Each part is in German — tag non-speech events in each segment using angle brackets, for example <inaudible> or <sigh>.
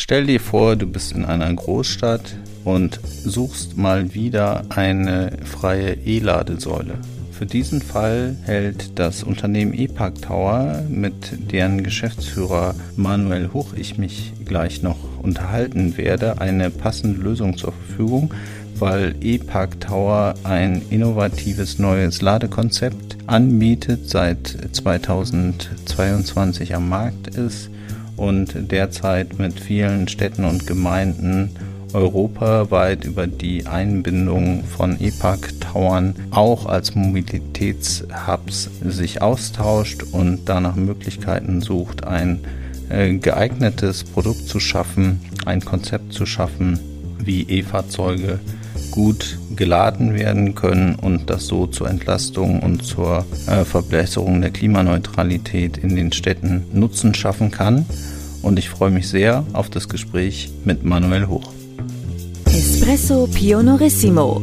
Stell dir vor, du bist in einer Großstadt und suchst mal wieder eine freie E-Ladesäule. Für diesen Fall hält das Unternehmen ePark Tower, mit deren Geschäftsführer Manuel Huch ich mich gleich noch unterhalten werde, eine passende Lösung zur Verfügung, weil ePark Tower ein innovatives neues Ladekonzept anbietet, seit 2022 am Markt ist und derzeit mit vielen Städten und Gemeinden europaweit über die Einbindung von EPAC-Towern auch als Mobilitätshubs sich austauscht und danach Möglichkeiten sucht, ein äh, geeignetes Produkt zu schaffen, ein Konzept zu schaffen, wie E-Fahrzeuge gut geladen werden können und das so zur Entlastung und zur äh, Verbesserung der Klimaneutralität in den Städten Nutzen schaffen kann. Und ich freue mich sehr auf das Gespräch mit Manuel Hoch. Espresso Pionorissimo.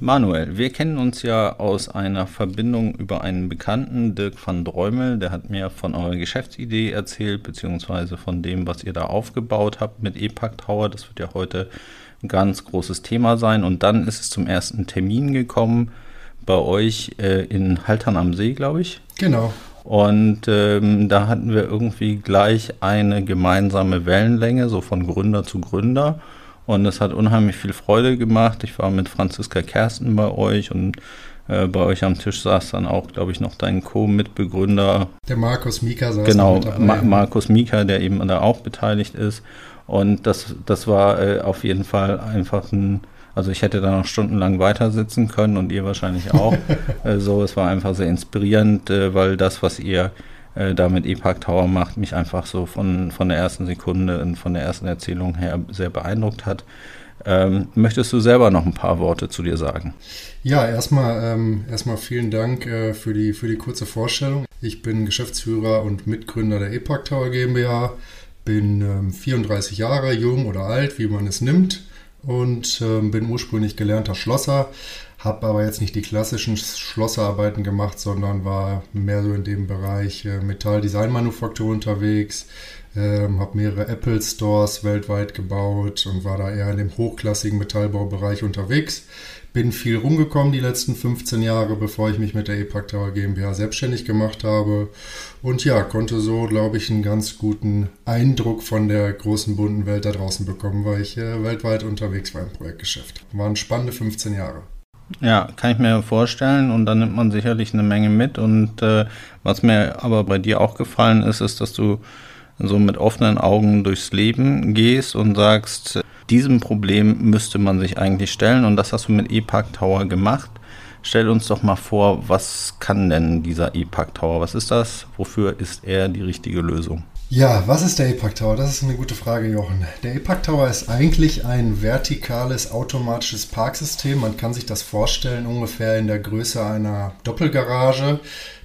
Manuel, wir kennen uns ja aus einer Verbindung über einen Bekannten, Dirk van Dräumel, der hat mir von eurer Geschäftsidee erzählt, beziehungsweise von dem, was ihr da aufgebaut habt mit EPAC Tower. Das wird ja heute ein ganz großes Thema sein. Und dann ist es zum ersten Termin gekommen bei euch äh, in Haltern am See, glaube ich. Genau. Und ähm, da hatten wir irgendwie gleich eine gemeinsame Wellenlänge, so von Gründer zu Gründer. Und es hat unheimlich viel Freude gemacht. Ich war mit Franziska Kersten bei euch und äh, bei euch am Tisch saß dann auch, glaube ich, noch dein Co-Mitbegründer. Der Markus Mika saß Genau, Ma Markus Mika, der eben da auch beteiligt ist. Und das, das war äh, auf jeden Fall einfach ein, also ich hätte da noch stundenlang weiter sitzen können und ihr wahrscheinlich auch. <laughs> äh, so, es war einfach sehr inspirierend, äh, weil das, was ihr äh, da mit E-Park Tower macht, mich einfach so von, von der ersten Sekunde und von der ersten Erzählung her sehr beeindruckt hat. Ähm, möchtest du selber noch ein paar Worte zu dir sagen? Ja, erstmal, ähm, erstmal vielen Dank äh, für, die, für die kurze Vorstellung. Ich bin Geschäftsführer und Mitgründer der E-Park Tower GmbH, bin ähm, 34 Jahre jung oder alt, wie man es nimmt, und ähm, bin ursprünglich gelernter Schlosser, habe aber jetzt nicht die klassischen Schlosserarbeiten gemacht, sondern war mehr so in dem Bereich äh, Metall-Design-Manufaktur unterwegs, ähm, habe mehrere Apple Stores weltweit gebaut und war da eher in dem hochklassigen Metallbaubereich unterwegs. Bin viel rumgekommen die letzten 15 Jahre, bevor ich mich mit der EPAC Tower GmbH selbstständig gemacht habe. Und ja, konnte so, glaube ich, einen ganz guten Eindruck von der großen bunten Welt da draußen bekommen, weil ich äh, weltweit unterwegs war im Projektgeschäft. Waren spannende 15 Jahre. Ja, kann ich mir vorstellen und dann nimmt man sicherlich eine Menge mit. Und äh, was mir aber bei dir auch gefallen ist, ist, dass du so mit offenen Augen durchs Leben gehst und sagst, diesem Problem müsste man sich eigentlich stellen und das hast du mit E-Park Tower gemacht. Stell uns doch mal vor, was kann denn dieser E-Park Tower? Was ist das? Wofür ist er die richtige Lösung? Ja, was ist der EPAC Tower? Das ist eine gute Frage, Jochen. Der EPAC Tower ist eigentlich ein vertikales automatisches Parksystem. Man kann sich das vorstellen ungefähr in der Größe einer Doppelgarage.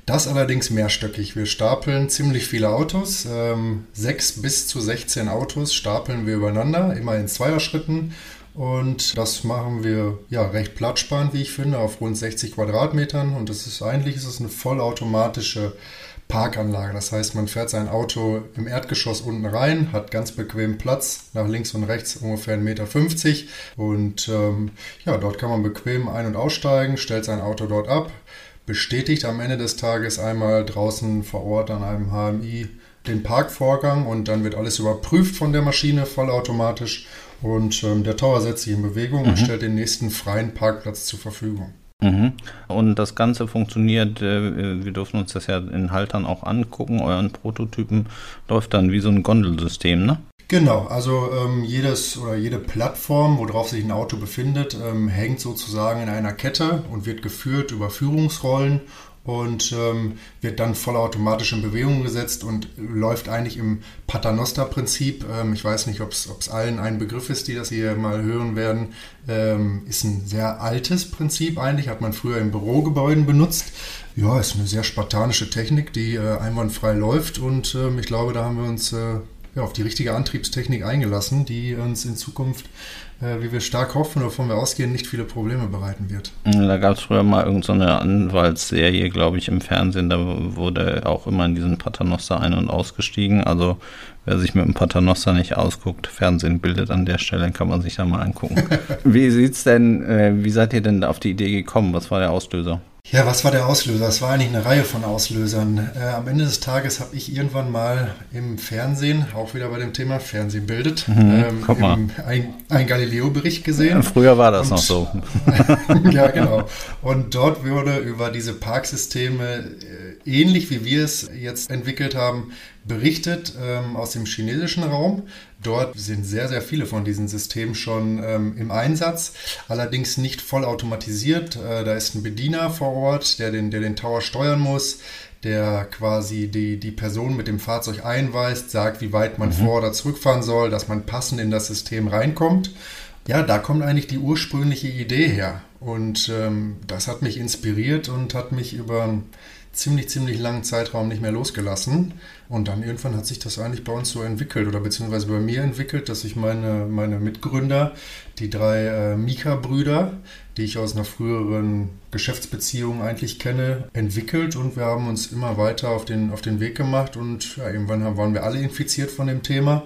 Das allerdings mehrstöckig. Wir stapeln ziemlich viele Autos. Ähm, sechs bis zu 16 Autos stapeln wir übereinander, immer in Zweierschritten. Und das machen wir ja recht platzsparend, wie ich finde, auf rund 60 Quadratmetern. Und das ist eigentlich ist es eine vollautomatische Parkanlage. Das heißt, man fährt sein Auto im Erdgeschoss unten rein, hat ganz bequem Platz, nach links und rechts ungefähr 1,50 Meter. Und ähm, ja, dort kann man bequem ein- und aussteigen, stellt sein Auto dort ab, bestätigt am Ende des Tages einmal draußen vor Ort an einem HMI den Parkvorgang und dann wird alles überprüft von der Maschine vollautomatisch und ähm, der Tower setzt sich in Bewegung mhm. und stellt den nächsten freien Parkplatz zur Verfügung. Mhm. Und das Ganze funktioniert, äh, wir dürfen uns das ja in Haltern auch angucken, euren Prototypen läuft dann wie so ein Gondelsystem, ne? Genau, also ähm, jedes oder jede Plattform, worauf sich ein Auto befindet, ähm, hängt sozusagen in einer Kette und wird geführt über Führungsrollen und ähm, wird dann vollautomatisch in Bewegung gesetzt und läuft eigentlich im Paternoster-Prinzip. Ähm, ich weiß nicht, ob es allen ein Begriff ist, die das hier mal hören werden. Ähm, ist ein sehr altes Prinzip eigentlich, hat man früher in Bürogebäuden benutzt. Ja, ist eine sehr spartanische Technik, die äh, einwandfrei läuft und ähm, ich glaube, da haben wir uns äh, ja, auf die richtige Antriebstechnik eingelassen, die uns in Zukunft, äh, wie wir stark hoffen, wovon wir ausgehen, nicht viele Probleme bereiten wird. Da gab es früher mal irgendeine so Anwaltsserie, glaube ich, im Fernsehen. Da wurde auch immer in diesen Paternoster ein- und ausgestiegen. Also wer sich mit dem Paternoster nicht ausguckt, Fernsehen bildet an der Stelle, kann man sich da mal angucken. <laughs> wie sieht's denn, äh, wie seid ihr denn auf die Idee gekommen? Was war der Auslöser? Ja, was war der Auslöser? Es war eigentlich eine Reihe von Auslösern. Äh, am Ende des Tages habe ich irgendwann mal im Fernsehen, auch wieder bei dem Thema Fernsehen bildet, mhm, ähm, ein, ein Galileo-Bericht gesehen. Ja, früher war das Und, noch so. <laughs> ja, genau. Und dort wurde über diese Parksysteme, äh, ähnlich wie wir es jetzt entwickelt haben, berichtet ähm, aus dem chinesischen Raum. Dort sind sehr, sehr viele von diesen Systemen schon ähm, im Einsatz, allerdings nicht vollautomatisiert. Äh, da ist ein Bediener vor Ort, der den, der den Tower steuern muss, der quasi die, die Person mit dem Fahrzeug einweist, sagt, wie weit man mhm. vor- oder zurückfahren soll, dass man passend in das System reinkommt. Ja, da kommt eigentlich die ursprüngliche Idee her. Und ähm, das hat mich inspiriert und hat mich über ziemlich, ziemlich langen Zeitraum nicht mehr losgelassen. Und dann irgendwann hat sich das eigentlich bei uns so entwickelt oder beziehungsweise bei mir entwickelt, dass ich meine, meine Mitgründer, die drei äh, Mika-Brüder, die ich aus einer früheren Geschäftsbeziehung eigentlich kenne, entwickelt. Und wir haben uns immer weiter auf den, auf den Weg gemacht. Und ja, irgendwann haben, waren wir alle infiziert von dem Thema.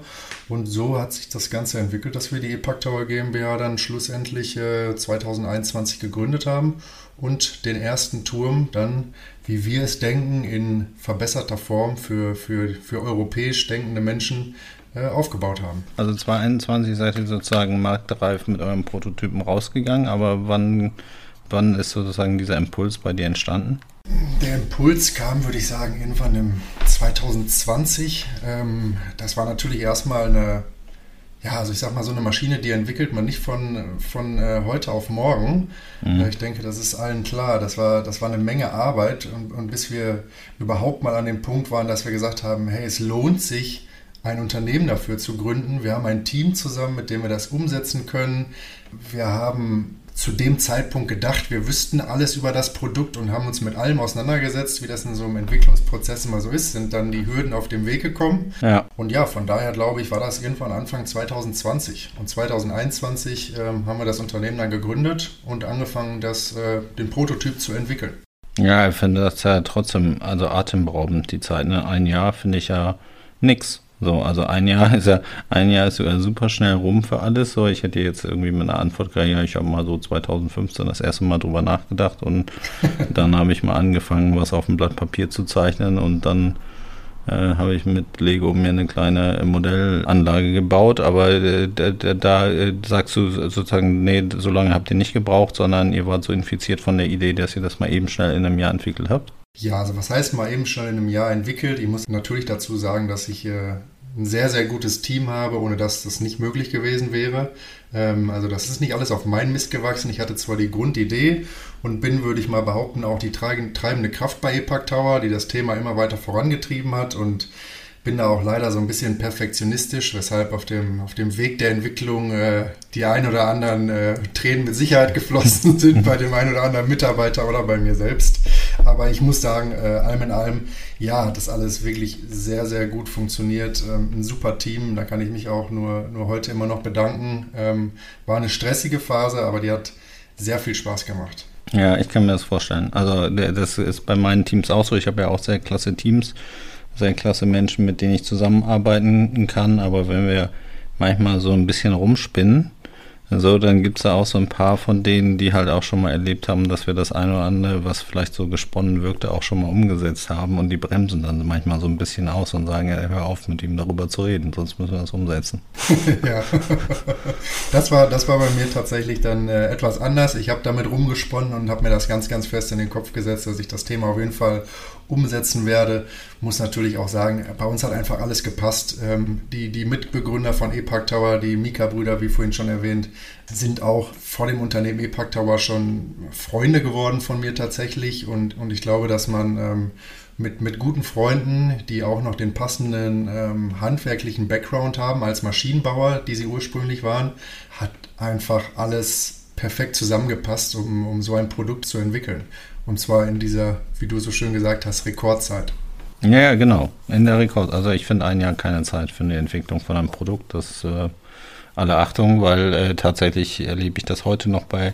Und so hat sich das Ganze entwickelt, dass wir die EPAC Tower GmbH dann schlussendlich äh, 2021 gegründet haben und den ersten Turm dann, wie wir es denken, in verbesserter Form für, für, für europäisch denkende Menschen äh, aufgebaut haben. Also 2021 seid ihr sozusagen marktreif mit eurem Prototypen rausgegangen, aber wann, wann ist sozusagen dieser Impuls bei dir entstanden? Der Impuls kam, würde ich sagen, irgendwann im 2020. Ähm, das war natürlich erstmal eine ja, also ich sag mal, so eine Maschine, die entwickelt man nicht von, von äh, heute auf morgen. Mhm. Ich denke, das ist allen klar. Das war, das war eine Menge Arbeit und, und bis wir überhaupt mal an dem Punkt waren, dass wir gesagt haben, hey, es lohnt sich, ein Unternehmen dafür zu gründen. Wir haben ein Team zusammen, mit dem wir das umsetzen können. Wir haben zu dem Zeitpunkt gedacht, wir wüssten alles über das Produkt und haben uns mit allem auseinandergesetzt, wie das in so einem Entwicklungsprozess immer so ist, sind dann die Hürden auf dem Weg gekommen. Ja. Und ja, von daher glaube ich, war das irgendwann Anfang 2020. Und 2021 äh, haben wir das Unternehmen dann gegründet und angefangen, das, äh, den Prototyp zu entwickeln. Ja, ich finde das ja trotzdem, also atemberaubend, die Zeit. Ne? Ein Jahr finde ich ja nix. So, also ein Jahr <laughs> ist ja, ein Jahr ist sogar super schnell rum für alles. So, ich hätte jetzt irgendwie mit einer Antwort gehabt, ja, ich habe mal so 2015 das erste Mal drüber nachgedacht und <laughs> dann habe ich mal angefangen, was auf dem Blatt Papier zu zeichnen und dann äh, habe ich mit Lego mir eine kleine Modellanlage gebaut, aber äh, da, da äh, sagst du sozusagen, nee, so lange habt ihr nicht gebraucht, sondern ihr wart so infiziert von der Idee, dass ihr das mal eben schnell in einem Jahr entwickelt habt. Ja, also was heißt mal eben schnell in einem Jahr entwickelt? Ich muss natürlich dazu sagen, dass ich äh, ein sehr, sehr gutes Team habe, ohne dass das nicht möglich gewesen wäre. Ähm, also das ist nicht alles auf meinen Mist gewachsen. Ich hatte zwar die Grundidee und bin, würde ich mal behaupten, auch die treibende Kraft bei EPAC Tower, die das Thema immer weiter vorangetrieben hat und bin da auch leider so ein bisschen perfektionistisch, weshalb auf dem, auf dem Weg der Entwicklung äh, die ein oder anderen äh, Tränen mit Sicherheit geflossen <laughs> sind bei dem einen oder anderen Mitarbeiter oder bei mir selbst. Aber ich muss sagen, äh, allem in allem, ja, hat das alles wirklich sehr, sehr gut funktioniert. Ähm, ein super Team, da kann ich mich auch nur, nur heute immer noch bedanken. Ähm, war eine stressige Phase, aber die hat sehr viel Spaß gemacht. Ja, ich kann mir das vorstellen. Also das ist bei meinen Teams auch so. Ich habe ja auch sehr klasse Teams sehr klasse Menschen, mit denen ich zusammenarbeiten kann. Aber wenn wir manchmal so ein bisschen rumspinnen, so, dann gibt es da auch so ein paar von denen, die halt auch schon mal erlebt haben, dass wir das eine oder andere, was vielleicht so gesponnen wirkte, auch schon mal umgesetzt haben und die bremsen dann manchmal so ein bisschen aus und sagen, ja, hör auf mit ihm darüber zu reden, sonst müssen wir das umsetzen. <laughs> ja, das war, das war bei mir tatsächlich dann äh, etwas anders. Ich habe damit rumgesponnen und habe mir das ganz, ganz fest in den Kopf gesetzt, dass ich das Thema auf jeden Fall umsetzen werde, muss natürlich auch sagen, bei uns hat einfach alles gepasst. Ähm, die, die Mitbegründer von EPAC Tower, die Mika-Brüder, wie vorhin schon erwähnt, sind auch vor dem Unternehmen EPAC Tower schon Freunde geworden von mir tatsächlich. Und, und ich glaube, dass man ähm, mit, mit guten Freunden, die auch noch den passenden ähm, handwerklichen Background haben als Maschinenbauer, die sie ursprünglich waren, hat einfach alles perfekt zusammengepasst, um, um so ein Produkt zu entwickeln. Und zwar in dieser, wie du so schön gesagt hast, Rekordzeit. Ja, genau. In der Rekord. Also ich finde ein Jahr keine Zeit für eine Entwicklung von einem Produkt. Das äh, alle Achtung, weil äh, tatsächlich erlebe ich das heute noch bei,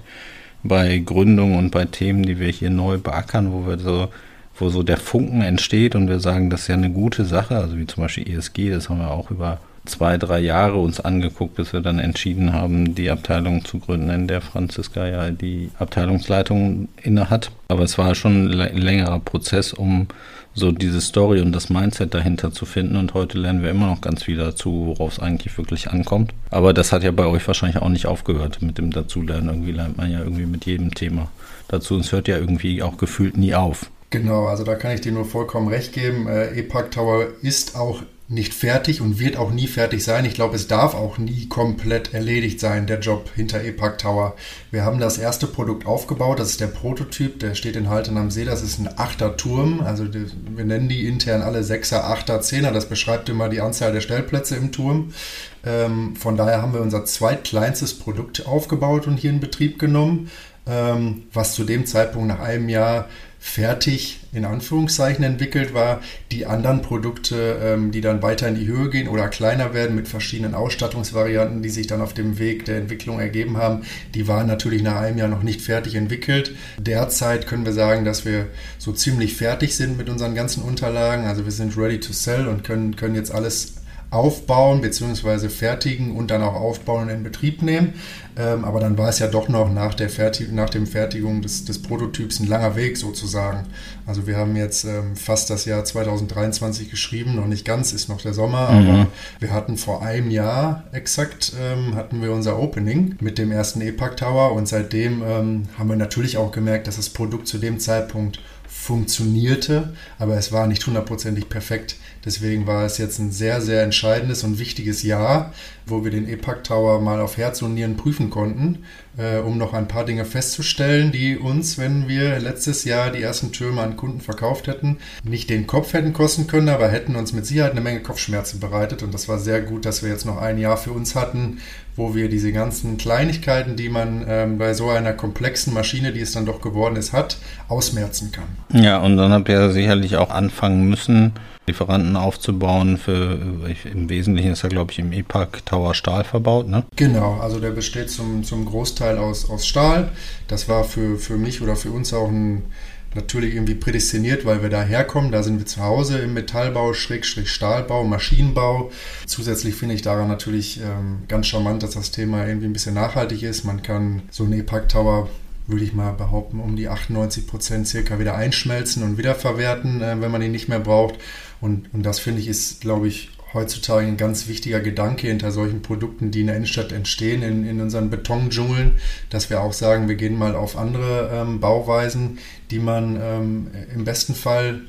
bei Gründungen und bei Themen, die wir hier neu beackern, wo wir so wo so der Funken entsteht und wir sagen, das ist ja eine gute Sache, also wie zum Beispiel ESG, das haben wir auch über zwei, drei Jahre uns angeguckt, bis wir dann entschieden haben, die Abteilung zu gründen, in der Franziska ja die Abteilungsleitung inne hat. Aber es war schon ein längerer Prozess, um so diese Story und das Mindset dahinter zu finden. Und heute lernen wir immer noch ganz viel dazu, worauf es eigentlich wirklich ankommt. Aber das hat ja bei euch wahrscheinlich auch nicht aufgehört mit dem Dazulernen. Irgendwie lernt man ja irgendwie mit jedem Thema dazu. Und es hört ja irgendwie auch gefühlt nie auf. Genau, also da kann ich dir nur vollkommen recht geben. Äh, EPAC Tower ist auch nicht fertig und wird auch nie fertig sein. Ich glaube, es darf auch nie komplett erledigt sein, der Job hinter EPAC Tower. Wir haben das erste Produkt aufgebaut, das ist der Prototyp, der steht in Halten am See, das ist ein Achterturm. Also wir nennen die intern alle Sechser, Achter, Zehner, das beschreibt immer die Anzahl der Stellplätze im Turm. Ähm, von daher haben wir unser zweitkleinstes Produkt aufgebaut und hier in Betrieb genommen, ähm, was zu dem Zeitpunkt nach einem Jahr fertig in Anführungszeichen entwickelt war. Die anderen Produkte, ähm, die dann weiter in die Höhe gehen oder kleiner werden mit verschiedenen Ausstattungsvarianten, die sich dann auf dem Weg der Entwicklung ergeben haben, die waren natürlich nach einem Jahr noch nicht fertig entwickelt. Derzeit können wir sagen, dass wir so ziemlich fertig sind mit unseren ganzen Unterlagen. Also wir sind ready to sell und können, können jetzt alles aufbauen bzw. fertigen und dann auch aufbauen und in Betrieb nehmen. Ähm, aber dann war es ja doch noch nach der, Fertig nach dem Fertigung des, des Prototyps ein langer Weg sozusagen. Also wir haben jetzt ähm, fast das Jahr 2023 geschrieben, noch nicht ganz, ist noch der Sommer, mhm. aber wir hatten vor einem Jahr exakt, ähm, hatten wir unser Opening mit dem ersten EPAC Tower und seitdem ähm, haben wir natürlich auch gemerkt, dass das Produkt zu dem Zeitpunkt funktionierte, aber es war nicht hundertprozentig perfekt. Deswegen war es jetzt ein sehr, sehr entscheidendes und wichtiges Jahr, wo wir den EPAC Tower mal auf Herz und Nieren prüfen konnten, äh, um noch ein paar Dinge festzustellen, die uns, wenn wir letztes Jahr die ersten Türme an Kunden verkauft hätten, nicht den Kopf hätten kosten können, aber hätten uns mit Sicherheit eine Menge Kopfschmerzen bereitet. Und das war sehr gut, dass wir jetzt noch ein Jahr für uns hatten, wo wir diese ganzen Kleinigkeiten, die man ähm, bei so einer komplexen Maschine, die es dann doch geworden ist, hat, ausmerzen kann. Ja, und dann habt ihr sicherlich auch anfangen müssen, Lieferanten aufzubauen. Für, Im Wesentlichen ist er, glaube ich, im EPAC Tower Stahl verbaut, ne? Genau, also der besteht zum, zum Großteil aus, aus Stahl. Das war für, für mich oder für uns auch ein, natürlich irgendwie prädestiniert, weil wir da herkommen. Da sind wir zu Hause im Metallbau, Schrägstrich Stahlbau, Maschinenbau. Zusätzlich finde ich daran natürlich ähm, ganz charmant, dass das Thema irgendwie ein bisschen nachhaltig ist. Man kann so einen EPAC Tower würde ich mal behaupten, um die 98 Prozent circa wieder einschmelzen und wiederverwerten, äh, wenn man ihn nicht mehr braucht. Und, und das finde ich ist, glaube ich, heutzutage ein ganz wichtiger Gedanke hinter solchen Produkten, die in der Innenstadt entstehen, in, in unseren Betondschungeln, dass wir auch sagen, wir gehen mal auf andere ähm, Bauweisen, die man ähm, im besten Fall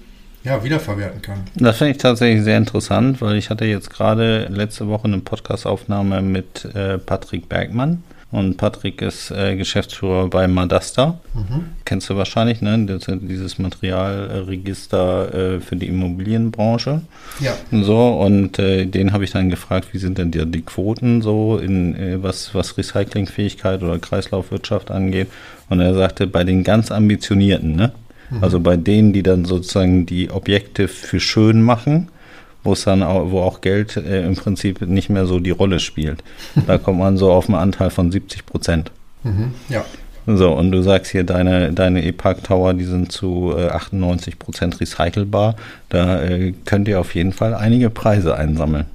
ja, wiederverwerten kann. Das finde ich tatsächlich sehr interessant, weil ich hatte jetzt gerade letzte Woche eine Podcastaufnahme mit äh, Patrick Bergmann und Patrick ist äh, Geschäftsführer bei Madasta. Mhm. Kennst du wahrscheinlich, ne? Das, dieses Materialregister äh, für die Immobilienbranche. Ja. So, und äh, den habe ich dann gefragt, wie sind denn die, die Quoten so, in, äh, was, was Recyclingfähigkeit oder Kreislaufwirtschaft angeht. Und er sagte, bei den ganz ambitionierten, ne? Mhm. Also bei denen, die dann sozusagen die Objekte für schön machen, wo es dann auch, wo auch Geld äh, im Prinzip nicht mehr so die Rolle spielt. Da <laughs> kommt man so auf einen Anteil von 70 Prozent. Mhm, ja. So, und du sagst hier, deine, deine E-Park Tower, die sind zu äh, 98 Prozent recycelbar. Da äh, könnt ihr auf jeden Fall einige Preise einsammeln.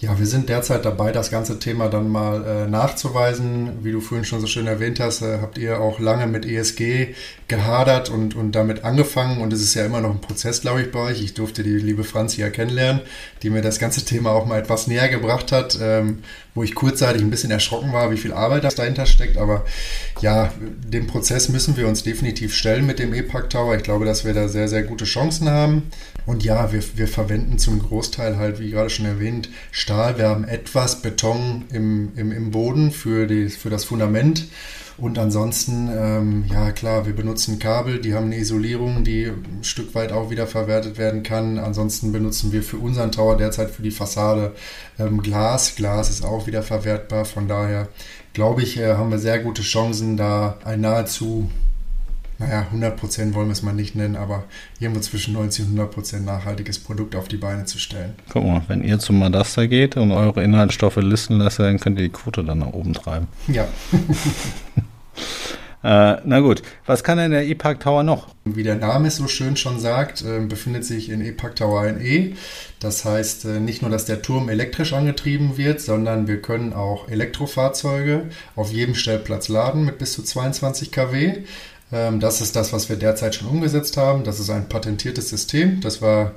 Ja, wir sind derzeit dabei, das ganze Thema dann mal äh, nachzuweisen. Wie du vorhin schon so schön erwähnt hast, äh, habt ihr auch lange mit ESG gehadert und, und damit angefangen. Und es ist ja immer noch ein Prozess, glaube ich, bei euch. Ich durfte die liebe Franzi ja kennenlernen, die mir das ganze Thema auch mal etwas näher gebracht hat. Ähm, wo ich kurzzeitig ein bisschen erschrocken war, wie viel Arbeit dahinter steckt. Aber ja, dem Prozess müssen wir uns definitiv stellen mit dem E-Park Tower. Ich glaube, dass wir da sehr, sehr gute Chancen haben. Und ja, wir, wir verwenden zum Großteil halt, wie gerade schon erwähnt, Stahl. Wir haben etwas Beton im, im, im Boden für, die, für das Fundament. Und ansonsten, ähm, ja klar, wir benutzen Kabel, die haben eine Isolierung, die ein Stück weit auch wieder verwertet werden kann. Ansonsten benutzen wir für unseren Tower derzeit für die Fassade ähm, Glas. Glas ist auch wieder verwertbar. Von daher glaube ich, äh, haben wir sehr gute Chancen, da ein nahezu naja, 100% wollen wir es mal nicht nennen, aber irgendwo zwischen 90 und 100% nachhaltiges Produkt auf die Beine zu stellen. Guck mal, wenn ihr zum Madasta geht und eure Inhaltsstoffe listen lasst, dann könnt ihr die Quote dann nach oben treiben. Ja. <laughs> Äh, na gut, was kann denn der E-Park Tower noch? Wie der Name es so schön schon sagt, äh, befindet sich in E-Park Tower ein E. Das heißt äh, nicht nur, dass der Turm elektrisch angetrieben wird, sondern wir können auch Elektrofahrzeuge auf jedem Stellplatz laden mit bis zu 22 kW. Ähm, das ist das, was wir derzeit schon umgesetzt haben. Das ist ein patentiertes System. Das war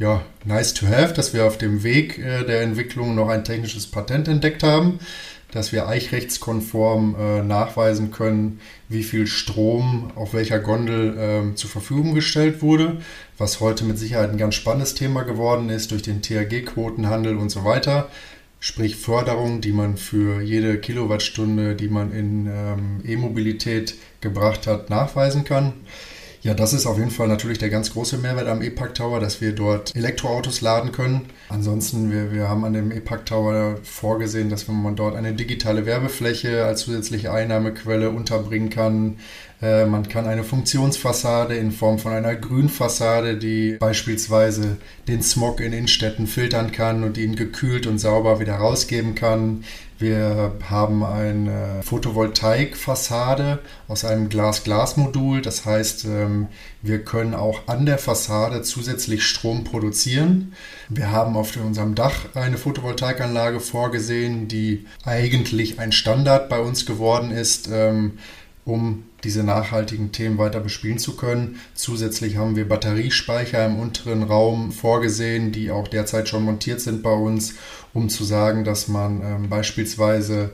ja nice to have, dass wir auf dem Weg äh, der Entwicklung noch ein technisches Patent entdeckt haben dass wir eichrechtskonform äh, nachweisen können, wie viel Strom auf welcher Gondel äh, zur Verfügung gestellt wurde, was heute mit Sicherheit ein ganz spannendes Thema geworden ist durch den THG-Quotenhandel und so weiter. Sprich Förderung, die man für jede Kilowattstunde, die man in ähm, E-Mobilität gebracht hat, nachweisen kann. Ja, das ist auf jeden Fall natürlich der ganz große Mehrwert am E-Park Tower, dass wir dort Elektroautos laden können. Ansonsten, wir, wir haben an dem E-Park Tower vorgesehen, dass man dort eine digitale Werbefläche als zusätzliche Einnahmequelle unterbringen kann. Äh, man kann eine Funktionsfassade in Form von einer Grünfassade, die beispielsweise den Smog in Innenstädten filtern kann und ihn gekühlt und sauber wieder rausgeben kann. Wir haben eine Photovoltaikfassade aus einem Glas-Glas-Modul. Das heißt, ähm, wir können auch an der Fassade zusätzlich Strom produzieren. Wir haben auf unserem Dach eine Photovoltaikanlage vorgesehen, die eigentlich ein Standard bei uns geworden ist, ähm, um diese nachhaltigen Themen weiter bespielen zu können. Zusätzlich haben wir Batteriespeicher im unteren Raum vorgesehen, die auch derzeit schon montiert sind bei uns, um zu sagen, dass man ähm, beispielsweise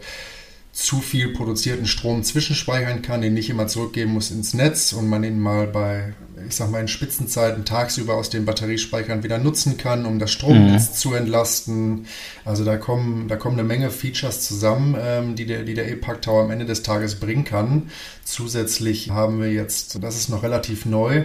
zu viel produzierten Strom zwischenspeichern kann, den nicht immer zurückgeben muss ins Netz und man ihn mal bei, ich sag mal, in Spitzenzeiten tagsüber aus den Batteriespeichern wieder nutzen kann, um das Stromnetz mhm. zu entlasten. Also da kommen, da kommen eine Menge Features zusammen, ähm, die der, die der E-Park Tower am Ende des Tages bringen kann. Zusätzlich haben wir jetzt, das ist noch relativ neu,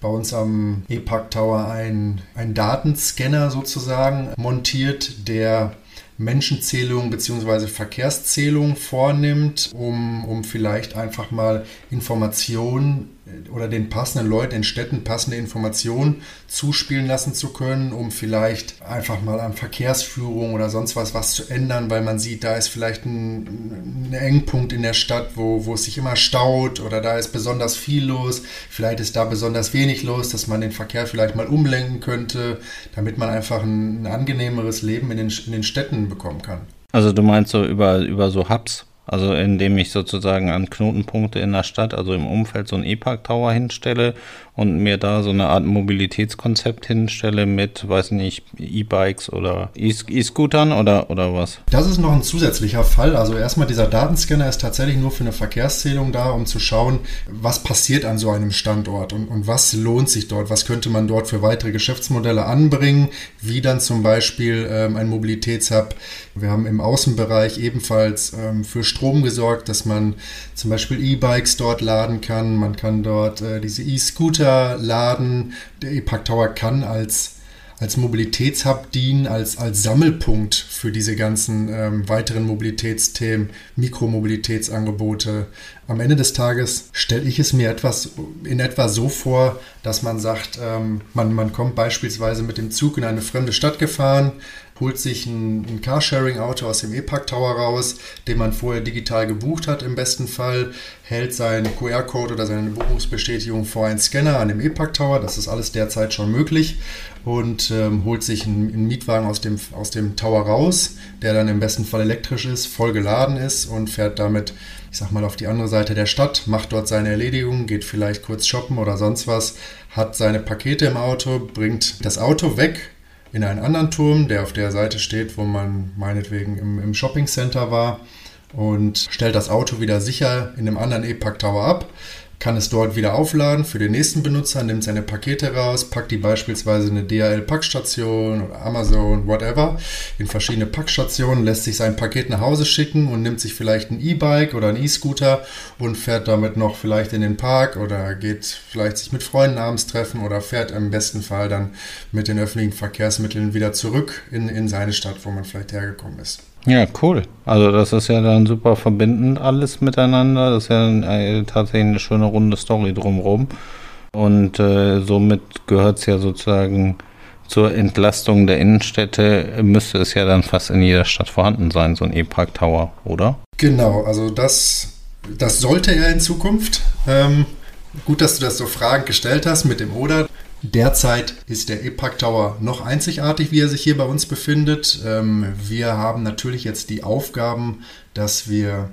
bei uns am E-Park Tower ein, ein Datenscanner sozusagen montiert, der Menschenzählung bzw. Verkehrszählung vornimmt, um, um vielleicht einfach mal Informationen oder den passenden Leuten in Städten passende Informationen zuspielen lassen zu können, um vielleicht einfach mal an Verkehrsführung oder sonst was was zu ändern, weil man sieht, da ist vielleicht ein, ein Engpunkt in der Stadt, wo, wo es sich immer staut oder da ist besonders viel los, vielleicht ist da besonders wenig los, dass man den Verkehr vielleicht mal umlenken könnte, damit man einfach ein, ein angenehmeres Leben in den, in den Städten bekommen kann. Also du meinst so über, über so Hubs? Also indem ich sozusagen an Knotenpunkte in der Stadt, also im Umfeld so einen E-Park-Tower hinstelle und mir da so eine Art Mobilitätskonzept hinstelle mit, weiß nicht, E-Bikes oder E-Scootern oder, oder was? Das ist noch ein zusätzlicher Fall. Also erstmal dieser Datenscanner ist tatsächlich nur für eine Verkehrszählung da, um zu schauen, was passiert an so einem Standort und, und was lohnt sich dort, was könnte man dort für weitere Geschäftsmodelle anbringen, wie dann zum Beispiel ähm, ein Mobilitätshub. Wir haben im Außenbereich ebenfalls ähm, für Strom gesorgt, dass man zum Beispiel E-Bikes dort laden kann. Man kann dort äh, diese E-Scooter Laden, der E-Park Tower kann als, als Mobilitätshub dienen, als, als Sammelpunkt für diese ganzen ähm, weiteren Mobilitätsthemen, Mikromobilitätsangebote. Am Ende des Tages stelle ich es mir etwas in etwa so vor, dass man sagt, ähm, man, man kommt beispielsweise mit dem Zug in eine fremde Stadt gefahren, holt sich ein, ein Carsharing-Auto aus dem E-Park Tower raus, den man vorher digital gebucht hat im besten Fall, hält seinen QR-Code oder seine Buchungsbestätigung vor einen Scanner an dem E-Park Tower, das ist alles derzeit schon möglich, und ähm, holt sich einen, einen, Mietwagen aus dem, aus dem Tower raus, der dann im besten Fall elektrisch ist, voll geladen ist und fährt damit, ich sag mal, auf die andere Seite der Stadt, macht dort seine Erledigung, geht vielleicht kurz shoppen oder sonst was, hat seine Pakete im Auto, bringt das Auto weg in einen anderen Turm, der auf der Seite steht, wo man meinetwegen im, im Shopping Center war und stellt das Auto wieder sicher in einem anderen E-Park Tower ab kann es dort wieder aufladen für den nächsten Benutzer, nimmt seine Pakete raus, packt die beispielsweise in eine DHL-Packstation oder Amazon, whatever, in verschiedene Packstationen, lässt sich sein Paket nach Hause schicken und nimmt sich vielleicht ein E-Bike oder ein E-Scooter und fährt damit noch vielleicht in den Park oder geht vielleicht sich mit Freunden abends treffen oder fährt im besten Fall dann mit den öffentlichen Verkehrsmitteln wieder zurück in, in seine Stadt, wo man vielleicht hergekommen ist. Ja, cool. Also das ist ja dann super verbindend alles miteinander. Das ist ja äh, tatsächlich eine schöne runde Story drumherum. Und äh, somit gehört es ja sozusagen zur Entlastung der Innenstädte, müsste es ja dann fast in jeder Stadt vorhanden sein, so ein E-Park Tower, oder? Genau, also das, das sollte er in Zukunft. Ähm, gut, dass du das so fragend gestellt hast mit dem Oder. Derzeit ist der EPAC Tower noch einzigartig, wie er sich hier bei uns befindet. Ähm, wir haben natürlich jetzt die Aufgaben, dass wir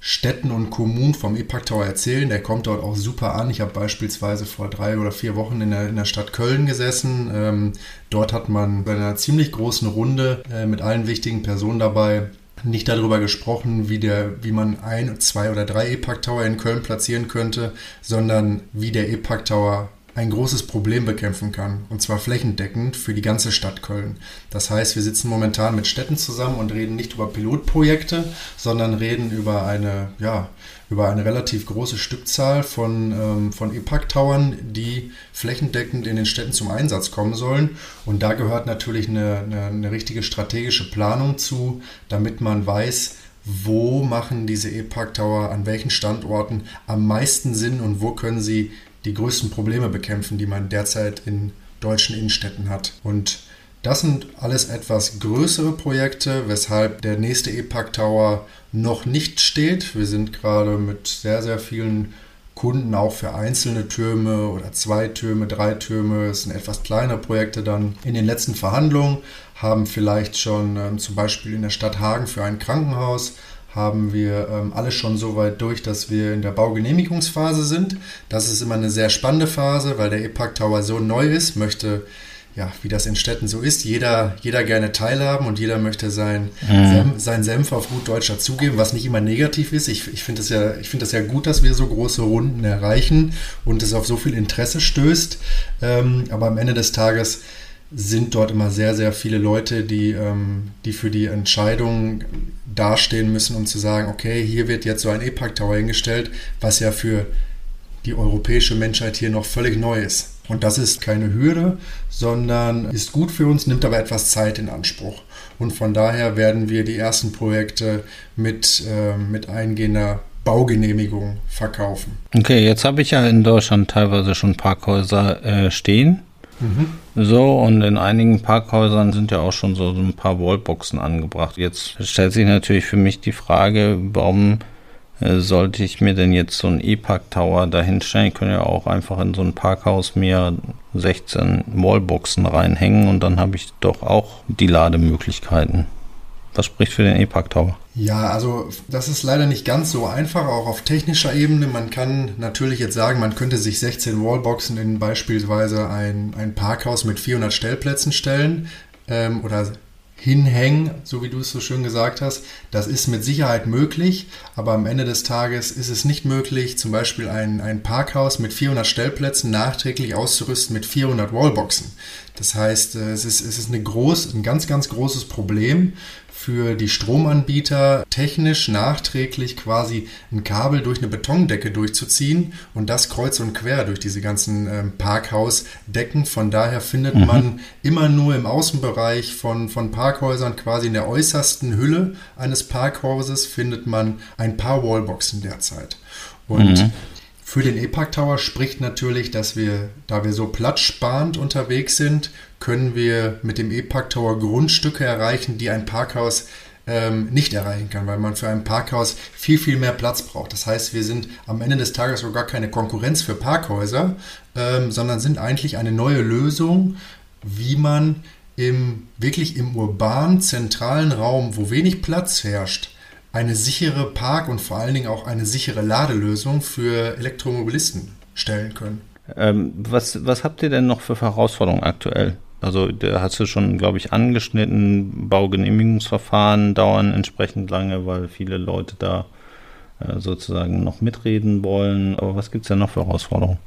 Städten und Kommunen vom EPAC Tower erzählen. Der kommt dort auch super an. Ich habe beispielsweise vor drei oder vier Wochen in der, in der Stadt Köln gesessen. Ähm, dort hat man bei einer ziemlich großen Runde äh, mit allen wichtigen Personen dabei nicht darüber gesprochen, wie, der, wie man ein, zwei oder drei EPAC Tower in Köln platzieren könnte, sondern wie der EPAC Tower ein großes Problem bekämpfen kann, und zwar flächendeckend für die ganze Stadt Köln. Das heißt, wir sitzen momentan mit Städten zusammen und reden nicht über Pilotprojekte, sondern reden über eine, ja, über eine relativ große Stückzahl von, ähm, von EPAC-Towern, die flächendeckend in den Städten zum Einsatz kommen sollen. Und da gehört natürlich eine, eine, eine richtige strategische Planung zu, damit man weiß, wo machen diese E-Park-Tower an welchen Standorten am meisten Sinn und wo können sie die größten Probleme bekämpfen, die man derzeit in deutschen Innenstädten hat. Und das sind alles etwas größere Projekte, weshalb der nächste E-Park Tower noch nicht steht. Wir sind gerade mit sehr, sehr vielen Kunden auch für einzelne Türme oder zwei Türme, drei Türme. Es sind etwas kleinere Projekte dann in den letzten Verhandlungen, haben vielleicht schon ähm, zum Beispiel in der Stadt Hagen für ein Krankenhaus haben wir ähm, alles schon so weit durch, dass wir in der Baugenehmigungsphase sind. Das ist immer eine sehr spannende Phase, weil der E-Park Tower so neu ist, möchte ja, wie das in Städten so ist, jeder, jeder gerne teilhaben und jeder möchte sein, mhm. Senf, sein Senf auf gut Deutsch dazugeben, was nicht immer negativ ist. Ich, ich finde es ja, find ja gut, dass wir so große Runden erreichen und es auf so viel Interesse stößt. Ähm, aber am Ende des Tages sind dort immer sehr, sehr viele Leute, die, ähm, die für die Entscheidung dastehen müssen, um zu sagen, okay, hier wird jetzt so ein E-Park Tower hingestellt, was ja für die europäische Menschheit hier noch völlig neu ist. Und das ist keine Hürde, sondern ist gut für uns, nimmt aber etwas Zeit in Anspruch. Und von daher werden wir die ersten Projekte mit, äh, mit eingehender Baugenehmigung verkaufen. Okay, jetzt habe ich ja in Deutschland teilweise schon Parkhäuser äh, stehen. So, und in einigen Parkhäusern sind ja auch schon so, so ein paar Wallboxen angebracht. Jetzt stellt sich natürlich für mich die Frage, warum äh, sollte ich mir denn jetzt so einen E-Park-Tower dahinstellen? Ich könnte ja auch einfach in so ein Parkhaus mir 16 Wallboxen reinhängen und dann habe ich doch auch die Lademöglichkeiten. Was spricht für den E-Park Tower? Ja, also das ist leider nicht ganz so einfach, auch auf technischer Ebene. Man kann natürlich jetzt sagen, man könnte sich 16 Wallboxen in beispielsweise ein, ein Parkhaus mit 400 Stellplätzen stellen ähm, oder hinhängen, so wie du es so schön gesagt hast. Das ist mit Sicherheit möglich, aber am Ende des Tages ist es nicht möglich, zum Beispiel ein, ein Parkhaus mit 400 Stellplätzen nachträglich auszurüsten mit 400 Wallboxen. Das heißt, äh, es ist, es ist eine groß, ein ganz, ganz großes Problem für die Stromanbieter technisch nachträglich quasi ein Kabel durch eine Betondecke durchzuziehen und das kreuz und quer durch diese ganzen ähm, Parkhausdecken. Von daher findet mhm. man immer nur im Außenbereich von, von Parkhäusern, quasi in der äußersten Hülle eines Parkhauses, findet man ein paar Wallboxen derzeit. Und mhm. Für den E-Park Tower spricht natürlich, dass wir, da wir so platzsparend unterwegs sind, können wir mit dem E-Park Tower Grundstücke erreichen, die ein Parkhaus ähm, nicht erreichen kann, weil man für ein Parkhaus viel, viel mehr Platz braucht. Das heißt, wir sind am Ende des Tages so gar keine Konkurrenz für Parkhäuser, ähm, sondern sind eigentlich eine neue Lösung, wie man im, wirklich im urbanen, zentralen Raum, wo wenig Platz herrscht, eine sichere Park- und vor allen Dingen auch eine sichere Ladelösung für Elektromobilisten stellen können. Ähm, was, was habt ihr denn noch für Herausforderungen aktuell? Also da hast du schon, glaube ich, angeschnitten. Baugenehmigungsverfahren dauern entsprechend lange, weil viele Leute da äh, sozusagen noch mitreden wollen. Aber was gibt es denn noch für Herausforderungen?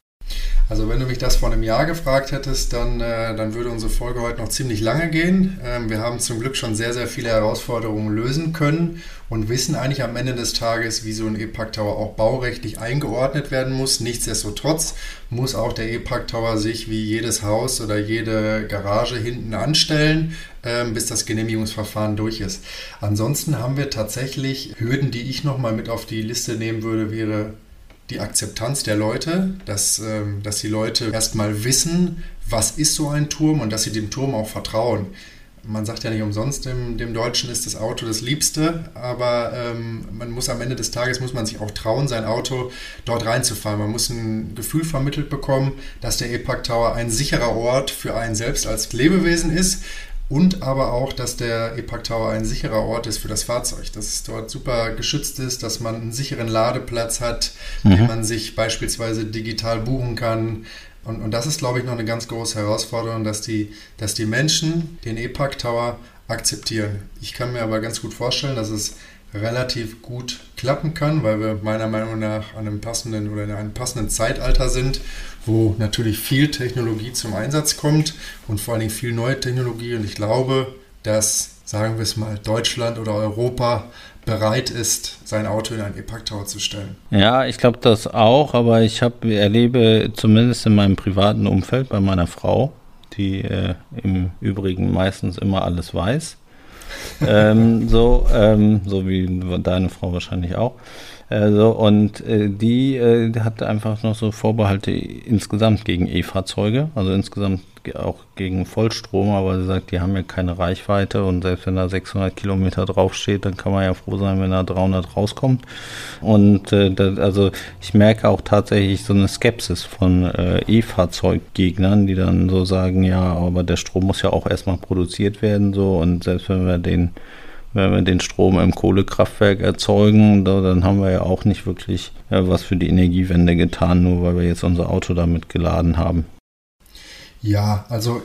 Also wenn du mich das vor einem Jahr gefragt hättest, dann, äh, dann würde unsere Folge heute noch ziemlich lange gehen. Ähm, wir haben zum Glück schon sehr, sehr viele Herausforderungen lösen können und wissen eigentlich am Ende des Tages, wie so ein E-Park Tower auch baurechtlich eingeordnet werden muss. Nichtsdestotrotz muss auch der E-Park Tower sich wie jedes Haus oder jede Garage hinten anstellen, ähm, bis das Genehmigungsverfahren durch ist. Ansonsten haben wir tatsächlich Hürden, die ich nochmal mit auf die Liste nehmen würde, wäre die Akzeptanz der Leute, dass, ähm, dass die Leute erstmal wissen, was ist so ein Turm und dass sie dem Turm auch vertrauen. Man sagt ja nicht umsonst, dem, dem Deutschen ist das Auto das Liebste, aber ähm, man muss am Ende des Tages, muss man sich auch trauen, sein Auto dort reinzufahren. Man muss ein Gefühl vermittelt bekommen, dass der E-Park Tower ein sicherer Ort für einen selbst als Lebewesen ist, und aber auch, dass der E-Park Tower ein sicherer Ort ist für das Fahrzeug, dass es dort super geschützt ist, dass man einen sicheren Ladeplatz hat, mhm. den man sich beispielsweise digital buchen kann. Und, und das ist, glaube ich, noch eine ganz große Herausforderung, dass die, dass die Menschen den E-Park Tower akzeptieren. Ich kann mir aber ganz gut vorstellen, dass es relativ gut klappen kann, weil wir meiner Meinung nach an einem passenden oder in einem passenden Zeitalter sind, wo natürlich viel Technologie zum Einsatz kommt und vor allen Dingen viel neue Technologie. Und ich glaube, dass, sagen wir es mal, Deutschland oder Europa bereit ist, sein Auto in einen E-Park Tower zu stellen. Ja, ich glaube das auch, aber ich hab, erlebe zumindest in meinem privaten Umfeld bei meiner Frau, die äh, im Übrigen meistens immer alles weiß, ähm, so, ähm, so wie deine Frau wahrscheinlich auch. Äh, so, und äh, die, äh, hat einfach noch so Vorbehalte insgesamt gegen E-Fahrzeuge, also insgesamt auch gegen Vollstrom, aber sie sagt, die haben ja keine Reichweite und selbst wenn da 600 Kilometer draufsteht, dann kann man ja froh sein, wenn da 300 rauskommt. Und äh, das, also ich merke auch tatsächlich so eine Skepsis von äh, E-Fahrzeuggegnern, die dann so sagen, ja, aber der Strom muss ja auch erstmal produziert werden so und selbst wenn wir den wenn wir den Strom im Kohlekraftwerk erzeugen, dann haben wir ja auch nicht wirklich was für die Energiewende getan, nur weil wir jetzt unser Auto damit geladen haben. Ja, also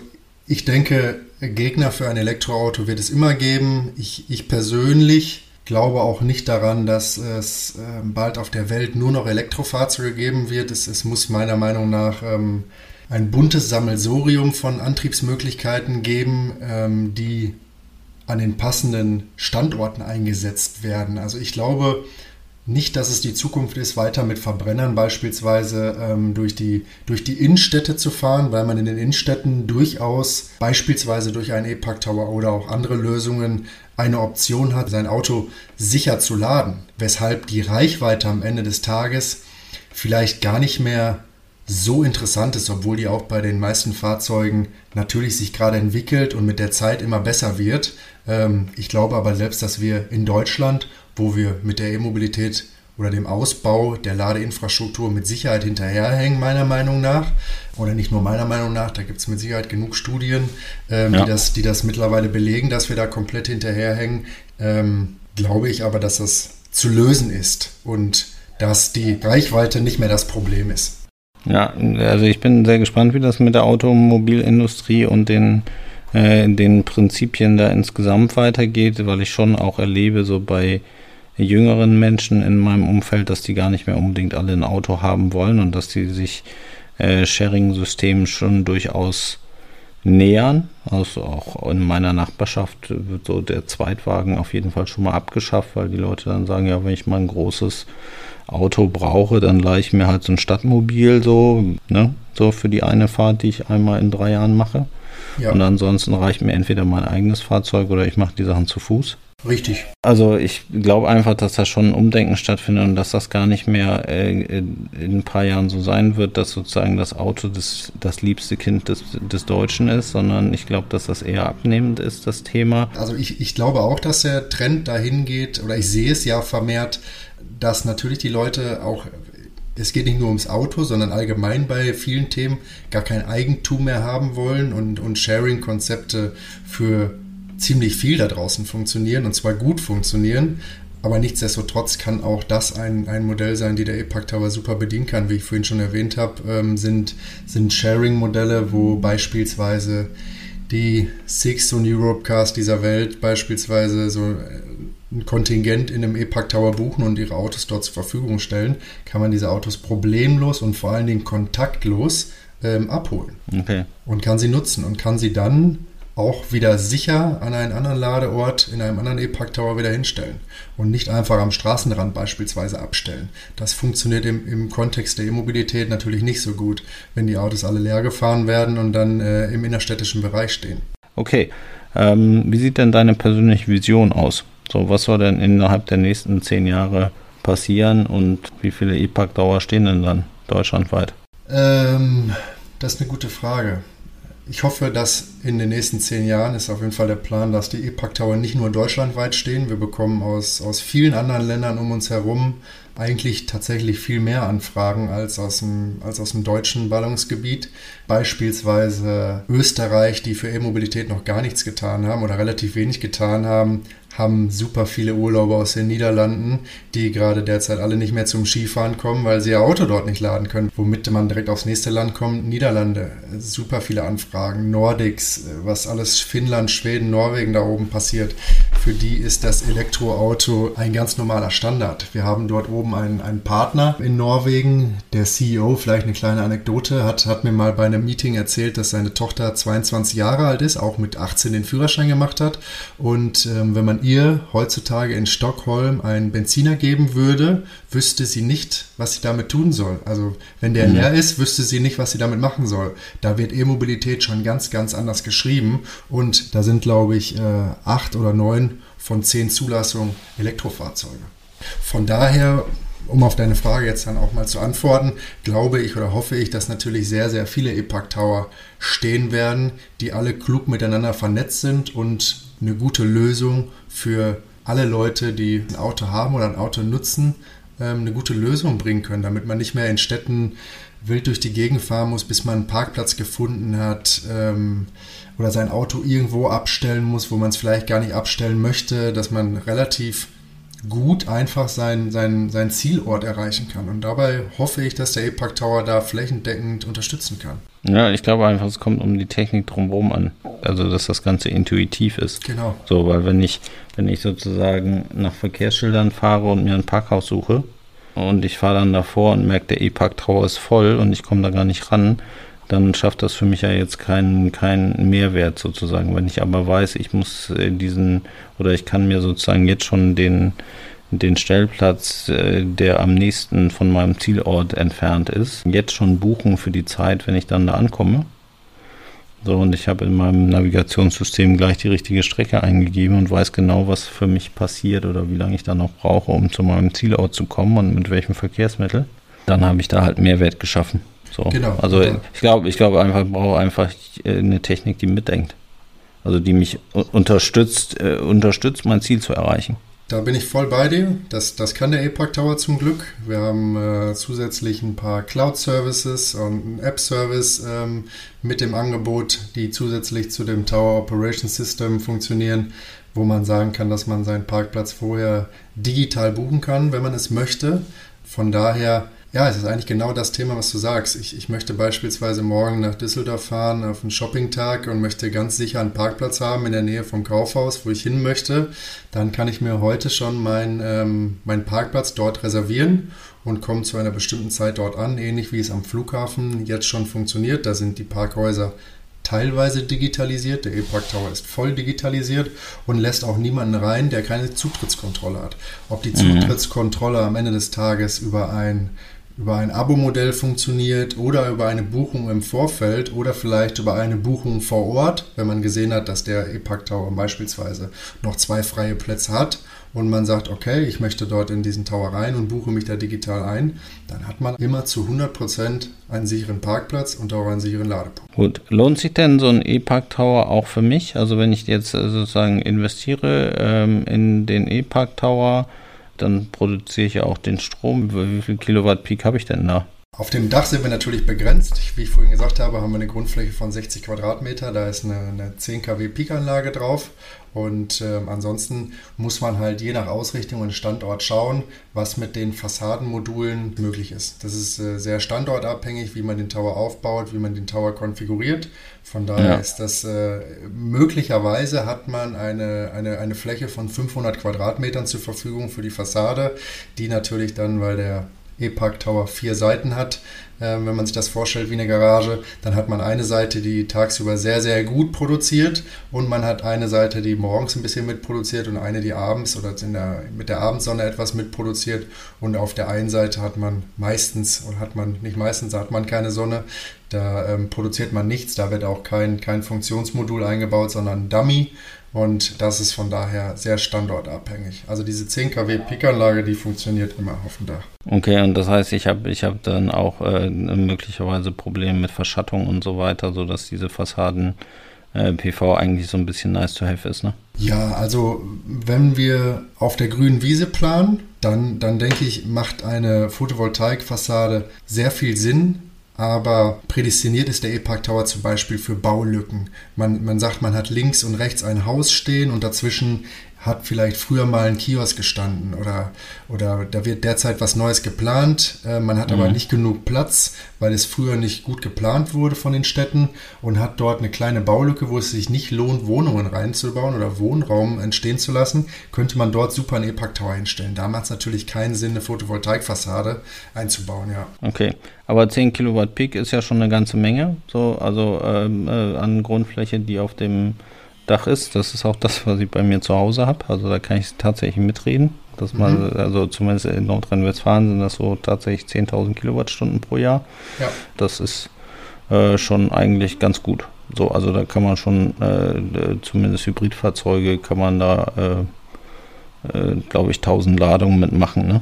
ich denke, Gegner für ein Elektroauto wird es immer geben. Ich, ich persönlich glaube auch nicht daran, dass es ähm, bald auf der Welt nur noch Elektrofahrzeuge geben wird. Es, es muss meiner Meinung nach ähm, ein buntes Sammelsorium von Antriebsmöglichkeiten geben, ähm, die an den passenden Standorten eingesetzt werden. Also ich glaube nicht, dass es die Zukunft ist, weiter mit Verbrennern beispielsweise ähm, durch, die, durch die Innenstädte zu fahren, weil man in den Innenstädten durchaus beispielsweise durch einen E-Park Tower oder auch andere Lösungen eine Option hat, sein Auto sicher zu laden, weshalb die Reichweite am Ende des Tages vielleicht gar nicht mehr so interessant ist, obwohl die auch bei den meisten Fahrzeugen natürlich sich gerade entwickelt und mit der Zeit immer besser wird. Ähm, ich glaube aber selbst, dass wir in Deutschland, wo wir mit der E-Mobilität oder dem Ausbau der Ladeinfrastruktur mit Sicherheit hinterherhängen, meiner Meinung nach. Oder nicht nur meiner Meinung nach, da gibt es mit Sicherheit genug Studien, ähm, ja. die, das, die das mittlerweile belegen, dass wir da komplett hinterherhängen. Ähm, glaube ich aber, dass das zu lösen ist und dass die Reichweite nicht mehr das Problem ist. Ja, also ich bin sehr gespannt, wie das mit der Automobilindustrie und den, äh, den Prinzipien da insgesamt weitergeht, weil ich schon auch erlebe, so bei jüngeren Menschen in meinem Umfeld, dass die gar nicht mehr unbedingt alle ein Auto haben wollen und dass die sich äh, Sharing-Systemen schon durchaus nähern. Also auch in meiner Nachbarschaft wird so der Zweitwagen auf jeden Fall schon mal abgeschafft, weil die Leute dann sagen, ja, wenn ich mal ein großes Auto brauche, dann leihe ich mir halt so ein Stadtmobil so, ne, so für die eine Fahrt, die ich einmal in drei Jahren mache. Ja. Und ansonsten reicht mir entweder mein eigenes Fahrzeug oder ich mache die Sachen zu Fuß. Richtig. Also ich glaube einfach, dass da schon ein Umdenken stattfindet und dass das gar nicht mehr äh, in ein paar Jahren so sein wird, dass sozusagen das Auto das, das liebste Kind des, des Deutschen ist, sondern ich glaube, dass das eher abnehmend ist, das Thema. Also ich, ich glaube auch, dass der Trend dahin geht, oder ich sehe es ja vermehrt, dass natürlich die Leute auch, es geht nicht nur ums Auto, sondern allgemein bei vielen Themen gar kein Eigentum mehr haben wollen und, und Sharing-Konzepte für ziemlich viel da draußen funktionieren und zwar gut funktionieren. Aber nichtsdestotrotz kann auch das ein, ein Modell sein, die der E-Park Tower super bedienen kann. Wie ich vorhin schon erwähnt habe, ähm, sind, sind Sharing-Modelle, wo beispielsweise die Six und Europecars dieser Welt beispielsweise so ein Kontingent in einem E-Park Tower buchen und ihre Autos dort zur Verfügung stellen, kann man diese Autos problemlos und vor allen Dingen kontaktlos ähm, abholen. Okay. Und kann sie nutzen und kann sie dann auch wieder sicher an einen anderen Ladeort in einem anderen E-Park Tower wieder hinstellen und nicht einfach am Straßenrand beispielsweise abstellen. Das funktioniert im, im Kontext der E-Mobilität natürlich nicht so gut, wenn die Autos alle leer gefahren werden und dann äh, im innerstädtischen Bereich stehen. Okay, ähm, wie sieht denn deine persönliche Vision aus? So, was soll denn innerhalb der nächsten zehn Jahre passieren und wie viele E-Park Tower stehen denn dann deutschlandweit? Ähm, das ist eine gute Frage ich hoffe, dass in den nächsten zehn Jahren ist auf jeden Fall der Plan, dass die E-Pack Tower nicht nur deutschlandweit stehen. Wir bekommen aus, aus vielen anderen Ländern um uns herum eigentlich tatsächlich viel mehr Anfragen als aus dem, als aus dem deutschen Ballungsgebiet. Beispielsweise Österreich, die für E-Mobilität noch gar nichts getan haben oder relativ wenig getan haben, haben super viele Urlauber aus den Niederlanden, die gerade derzeit alle nicht mehr zum Skifahren kommen, weil sie ihr Auto dort nicht laden können. Womit man direkt aufs nächste Land kommt, Niederlande. Super viele Anfragen. Nordics, was alles Finnland, Schweden, Norwegen da oben passiert. Für die ist das Elektroauto ein ganz normaler Standard. Wir haben dort oben einen, einen Partner in Norwegen. Der CEO, vielleicht eine kleine Anekdote, hat, hat mir mal bei einem Meeting erzählt, dass seine Tochter 22 Jahre alt ist, auch mit 18 den Führerschein gemacht hat. Und ähm, wenn man ihr heutzutage in Stockholm einen Benziner geben würde, wüsste sie nicht, was sie damit tun soll. Also wenn der mhm. leer ist, wüsste sie nicht, was sie damit machen soll. Da wird E-Mobilität schon ganz, ganz anders geschrieben und da sind, glaube ich, äh, acht oder neun von zehn Zulassungen Elektrofahrzeuge. Von daher um auf deine Frage jetzt dann auch mal zu antworten, glaube ich oder hoffe ich, dass natürlich sehr, sehr viele E-Park Tower stehen werden, die alle klug miteinander vernetzt sind und eine gute Lösung für alle Leute, die ein Auto haben oder ein Auto nutzen, ähm, eine gute Lösung bringen können, damit man nicht mehr in Städten wild durch die Gegend fahren muss, bis man einen Parkplatz gefunden hat ähm, oder sein Auto irgendwo abstellen muss, wo man es vielleicht gar nicht abstellen möchte, dass man relativ gut einfach sein, sein, sein Zielort erreichen kann. Und dabei hoffe ich, dass der E-Park Tower da flächendeckend unterstützen kann. Ja, ich glaube einfach, es kommt um die Technik drumherum an. Also, dass das Ganze intuitiv ist. Genau. So, weil wenn ich, wenn ich sozusagen nach Verkehrsschildern fahre und mir ein Parkhaus suche und ich fahre dann davor und merke, der E-Park Tower ist voll und ich komme da gar nicht ran, dann schafft das für mich ja jetzt keinen, keinen Mehrwert sozusagen. Wenn ich aber weiß, ich muss diesen oder ich kann mir sozusagen jetzt schon den, den Stellplatz, äh, der am nächsten von meinem Zielort entfernt ist, jetzt schon buchen für die Zeit, wenn ich dann da ankomme. So, und ich habe in meinem Navigationssystem gleich die richtige Strecke eingegeben und weiß genau, was für mich passiert oder wie lange ich dann noch brauche, um zu meinem Zielort zu kommen und mit welchem Verkehrsmittel. Dann habe ich da halt Mehrwert geschaffen. So. Genau. Also genau. ich glaube, ich glaube einfach, ich brauche einfach äh, eine Technik, die mitdenkt. Also die mich unterstützt, äh, unterstützt, mein Ziel zu erreichen. Da bin ich voll bei dir. Das, das kann der ePark Tower zum Glück. Wir haben äh, zusätzlich ein paar Cloud-Services und einen App-Service ähm, mit dem Angebot, die zusätzlich zu dem Tower Operation System funktionieren, wo man sagen kann, dass man seinen Parkplatz vorher digital buchen kann, wenn man es möchte. Von daher ja, es ist eigentlich genau das Thema, was du sagst. Ich, ich möchte beispielsweise morgen nach Düsseldorf fahren auf einen Shoppingtag und möchte ganz sicher einen Parkplatz haben in der Nähe vom Kaufhaus, wo ich hin möchte. Dann kann ich mir heute schon meinen ähm, mein Parkplatz dort reservieren und komme zu einer bestimmten Zeit dort an, ähnlich wie es am Flughafen jetzt schon funktioniert. Da sind die Parkhäuser teilweise digitalisiert. Der E-Park Tower ist voll digitalisiert und lässt auch niemanden rein, der keine Zutrittskontrolle hat. Ob die mhm. Zutrittskontrolle am Ende des Tages über ein über ein Abo-Modell funktioniert oder über eine Buchung im Vorfeld oder vielleicht über eine Buchung vor Ort, wenn man gesehen hat, dass der E-Park Tower beispielsweise noch zwei freie Plätze hat und man sagt, okay, ich möchte dort in diesen Tower rein und buche mich da digital ein, dann hat man immer zu 100% einen sicheren Parkplatz und auch einen sicheren Ladepunkt. Gut, lohnt sich denn so ein E-Park Tower auch für mich? Also wenn ich jetzt sozusagen investiere ähm, in den E-Park Tower, dann produziere ich ja auch den Strom. Wie viel Kilowatt Peak habe ich denn da? Auf dem Dach sind wir natürlich begrenzt. Wie ich vorhin gesagt habe, haben wir eine Grundfläche von 60 Quadratmeter. Da ist eine, eine 10 kW Peakanlage drauf. Und äh, ansonsten muss man halt je nach Ausrichtung und Standort schauen, was mit den Fassadenmodulen möglich ist. Das ist äh, sehr standortabhängig, wie man den Tower aufbaut, wie man den Tower konfiguriert. Von daher ja. ist das äh, möglicherweise hat man eine, eine, eine Fläche von 500 Quadratmetern zur Verfügung für die Fassade, die natürlich dann, weil der E-Park Tower vier Seiten hat. Ähm, wenn man sich das vorstellt wie eine Garage, dann hat man eine Seite, die tagsüber sehr, sehr gut produziert und man hat eine Seite, die morgens ein bisschen mitproduziert und eine, die abends oder der, mit der Abendsonne etwas mitproduziert. Und auf der einen Seite hat man meistens, oder hat man nicht meistens, hat man keine Sonne. Da ähm, produziert man nichts, da wird auch kein, kein Funktionsmodul eingebaut, sondern ein Dummy. Und das ist von daher sehr standortabhängig. Also diese 10 kW Pickanlage, die funktioniert immer auf dem Dach. Okay, und das heißt, ich habe ich hab dann auch äh, möglicherweise Probleme mit Verschattung und so weiter, sodass diese Fassaden äh, PV eigentlich so ein bisschen nice to have ist, ne? Ja, also wenn wir auf der grünen Wiese planen, dann, dann denke ich, macht eine Photovoltaikfassade sehr viel Sinn, aber prädestiniert ist der E-Park Tower zum Beispiel für Baulücken. Man, man sagt, man hat links und rechts ein Haus stehen und dazwischen hat vielleicht früher mal ein Kiosk gestanden oder, oder da wird derzeit was Neues geplant. Äh, man hat mhm. aber nicht genug Platz, weil es früher nicht gut geplant wurde von den Städten und hat dort eine kleine Baulücke, wo es sich nicht lohnt, Wohnungen reinzubauen oder Wohnraum entstehen zu lassen, könnte man dort super einen E-Park Tower hinstellen. Da macht es natürlich keinen Sinn, eine Photovoltaikfassade einzubauen, ja. Okay, aber 10 Kilowatt Peak ist ja schon eine ganze Menge, so, also ähm, äh, an Grundfläche, die auf dem Dach ist. Das ist auch das, was ich bei mir zu Hause habe. Also da kann ich tatsächlich mitreden. Das mhm. mal, also zumindest in Nordrhein-Westfalen sind das so tatsächlich 10.000 Kilowattstunden pro Jahr. Ja. Das ist äh, schon eigentlich ganz gut. So, also da kann man schon, äh, zumindest Hybridfahrzeuge, kann man da, äh, äh glaube ich, 1000 Ladungen mitmachen, ne?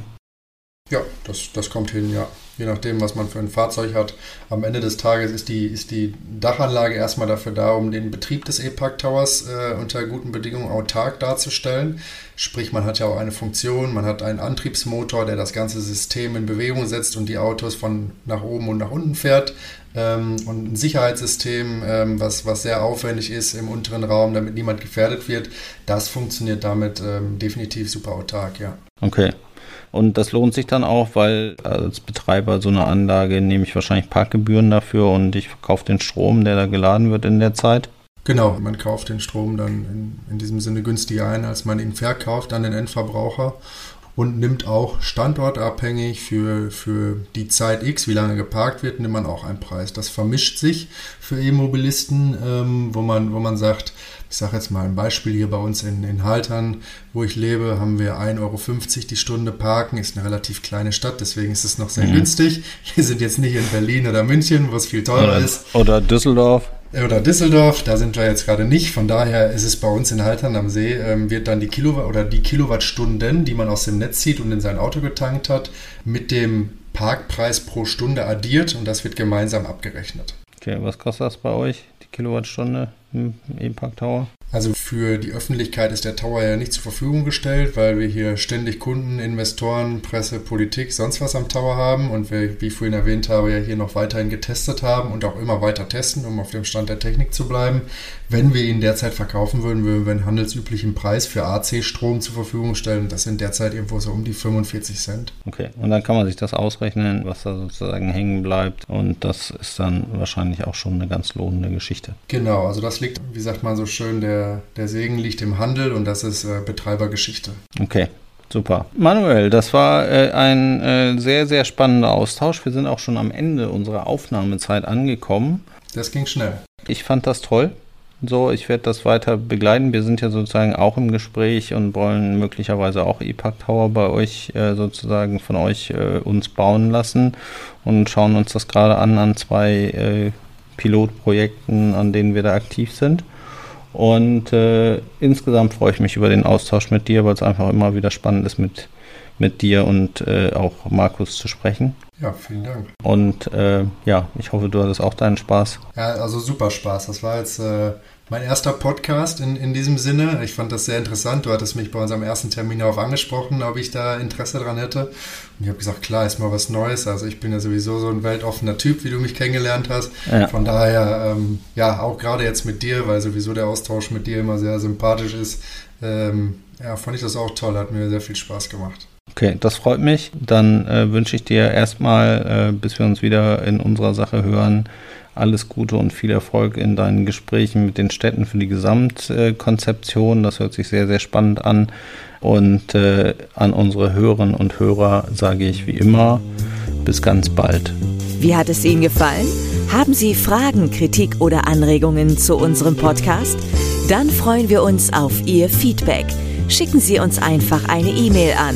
Ja, das, das kommt hin, ja je nachdem, was man für ein Fahrzeug hat. Am Ende des Tages ist die, ist die Dachanlage erstmal dafür da, um den Betrieb des E-Park Towers äh, unter guten Bedingungen autark darzustellen. Sprich, man hat ja auch eine Funktion, man hat einen Antriebsmotor, der das ganze System in Bewegung setzt und die Autos von nach oben und nach unten fährt. Ähm, und ein Sicherheitssystem, ähm, was, was sehr aufwendig ist im unteren Raum, damit niemand gefährdet wird. Das funktioniert damit ähm, definitiv super autark, ja. Okay. Und das lohnt sich dann auch, weil als Betreiber so einer Anlage nehme ich wahrscheinlich Parkgebühren dafür und ich verkaufe den Strom, der da geladen wird in der Zeit. Genau, man kauft den Strom dann in, in diesem Sinne günstiger ein, als man ihn verkauft an den Endverbraucher und nimmt auch standortabhängig für, für die Zeit X, wie lange geparkt wird, nimmt man auch einen Preis. Das vermischt sich für E-Mobilisten, ähm, wo, man, wo man sagt, ich sage jetzt mal ein Beispiel hier bei uns in, in Haltern, wo ich lebe, haben wir 1,50 Euro die Stunde parken. Ist eine relativ kleine Stadt, deswegen ist es noch sehr mhm. günstig. Wir sind jetzt nicht in Berlin oder München, wo es viel teurer oder, ist. Oder Düsseldorf. Oder Düsseldorf, da sind wir jetzt gerade nicht. Von daher ist es bei uns in Haltern am See, ähm, wird dann die Kilowatt oder die Kilowattstunden, die man aus dem Netz zieht und in sein Auto getankt hat, mit dem Parkpreis pro Stunde addiert und das wird gemeinsam abgerechnet. Okay, was kostet das bei euch, die Kilowattstunde? im E-Park Tower? Also für die Öffentlichkeit ist der Tower ja nicht zur Verfügung gestellt, weil wir hier ständig Kunden, Investoren, Presse, Politik, sonst was am Tower haben und wir, wie ich vorhin erwähnt habe, ja hier noch weiterhin getestet haben und auch immer weiter testen, um auf dem Stand der Technik zu bleiben. Wenn wir ihn derzeit verkaufen würden, würden wir einen handelsüblichen Preis für AC-Strom zur Verfügung stellen. Das sind derzeit irgendwo so um die 45 Cent. Okay, und dann kann man sich das ausrechnen, was da sozusagen hängen bleibt und das ist dann wahrscheinlich auch schon eine ganz lohnende Geschichte. Genau, also das liegt, wie sagt man so schön, der, der Segen liegt im Handel und das ist äh, Betreibergeschichte. Okay. Super. Manuel, das war äh, ein äh, sehr, sehr spannender Austausch. Wir sind auch schon am Ende unserer Aufnahmezeit angekommen. Das ging schnell. Ich fand das toll. So, ich werde das weiter begleiten. Wir sind ja sozusagen auch im Gespräch und wollen möglicherweise auch EPAC Tower bei euch äh, sozusagen von euch äh, uns bauen lassen und schauen uns das gerade an an zwei äh, Pilotprojekten, an denen wir da aktiv sind. Und äh, insgesamt freue ich mich über den Austausch mit dir, weil es einfach immer wieder spannend ist, mit, mit dir und äh, auch Markus zu sprechen. Ja, vielen Dank. Und äh, ja, ich hoffe, du hattest auch deinen Spaß. Ja, also super Spaß. Das war jetzt äh, mein erster Podcast in, in diesem Sinne. Ich fand das sehr interessant. Du hattest mich bei unserem ersten Termin darauf angesprochen, ob ich da Interesse dran hätte. Und ich habe gesagt, klar, ist mal was Neues. Also ich bin ja sowieso so ein weltoffener Typ, wie du mich kennengelernt hast. Ja. Von daher, ähm, ja, auch gerade jetzt mit dir, weil sowieso der Austausch mit dir immer sehr sympathisch ist, ähm, ja, fand ich das auch toll. Hat mir sehr viel Spaß gemacht. Okay, das freut mich. Dann äh, wünsche ich dir erstmal, äh, bis wir uns wieder in unserer Sache hören, alles Gute und viel Erfolg in deinen Gesprächen mit den Städten für die Gesamtkonzeption. Das hört sich sehr, sehr spannend an. Und äh, an unsere Hörerinnen und Hörer sage ich wie immer, bis ganz bald. Wie hat es Ihnen gefallen? Haben Sie Fragen, Kritik oder Anregungen zu unserem Podcast? Dann freuen wir uns auf Ihr Feedback. Schicken Sie uns einfach eine E-Mail an